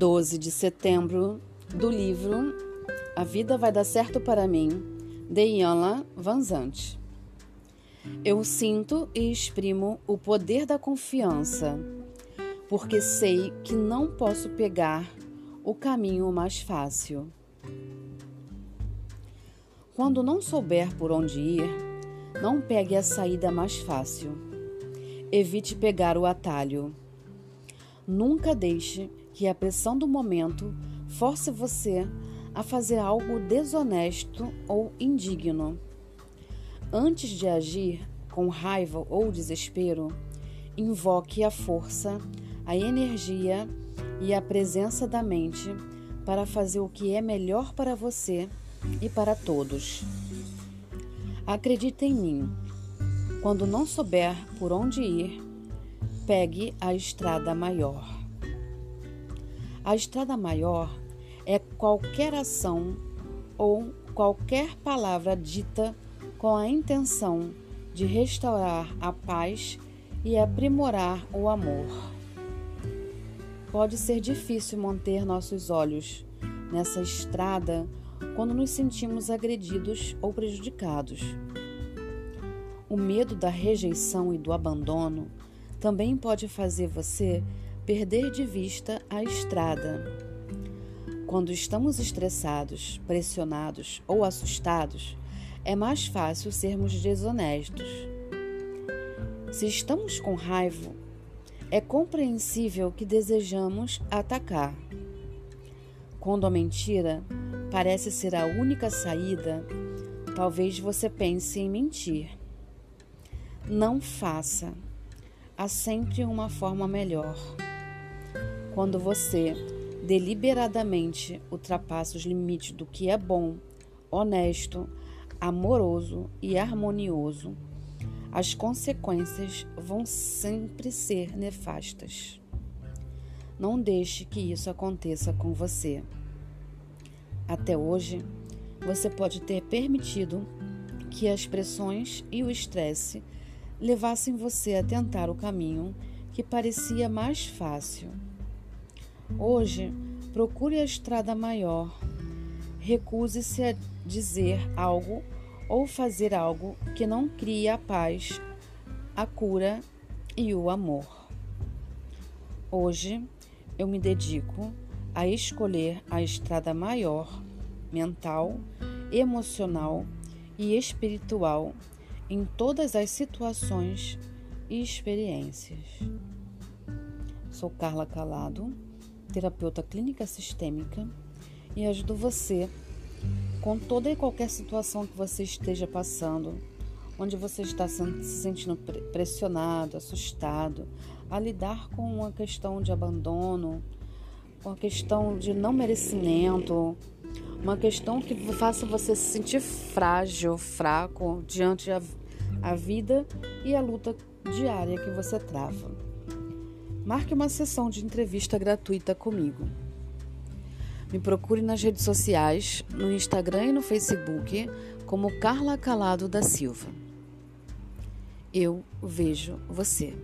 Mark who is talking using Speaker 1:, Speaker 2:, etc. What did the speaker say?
Speaker 1: 12 de setembro, do livro A Vida Vai Dar Certo para Mim, de Ianla Vanzante. Eu sinto e exprimo o poder da confiança, porque sei que não posso pegar o caminho mais fácil. Quando não souber por onde ir, não pegue a saída mais fácil. Evite pegar o atalho. Nunca deixe que a pressão do momento force você a fazer algo desonesto ou indigno. Antes de agir com raiva ou desespero, invoque a força, a energia e a presença da mente para fazer o que é melhor para você e para todos. Acredite em mim. Quando não souber por onde ir, pegue a estrada maior. A estrada maior é qualquer ação ou qualquer palavra dita com a intenção de restaurar a paz e aprimorar o amor. Pode ser difícil manter nossos olhos nessa estrada quando nos sentimos agredidos ou prejudicados. O medo da rejeição e do abandono também pode fazer você perder de vista a estrada. Quando estamos estressados, pressionados ou assustados, é mais fácil sermos desonestos. Se estamos com raiva, é compreensível que desejamos atacar. Quando a mentira parece ser a única saída, talvez você pense em mentir. Não faça. Há sempre uma forma melhor. Quando você deliberadamente ultrapassa os limites do que é bom, honesto, amoroso e harmonioso, as consequências vão sempre ser nefastas. Não deixe que isso aconteça com você. Até hoje, você pode ter permitido que as pressões e o estresse levassem você a tentar o caminho que parecia mais fácil Hoje, procure a estrada maior. Recuse-se a dizer algo ou fazer algo que não crie a paz, a cura e o amor. Hoje, eu me dedico a escolher a estrada maior, mental, emocional e espiritual em todas as situações e experiências. Sou Carla Calado terapeuta clínica sistêmica, e ajudo você com toda e qualquer situação que você esteja passando, onde você está se sentindo pressionado, assustado, a lidar com uma questão de abandono, uma questão de não merecimento, uma questão que faça você se sentir frágil, fraco diante da vida e a luta diária que você trava. Marque uma sessão de entrevista gratuita comigo. Me procure nas redes sociais, no Instagram e no Facebook, como Carla Calado da Silva. Eu vejo você.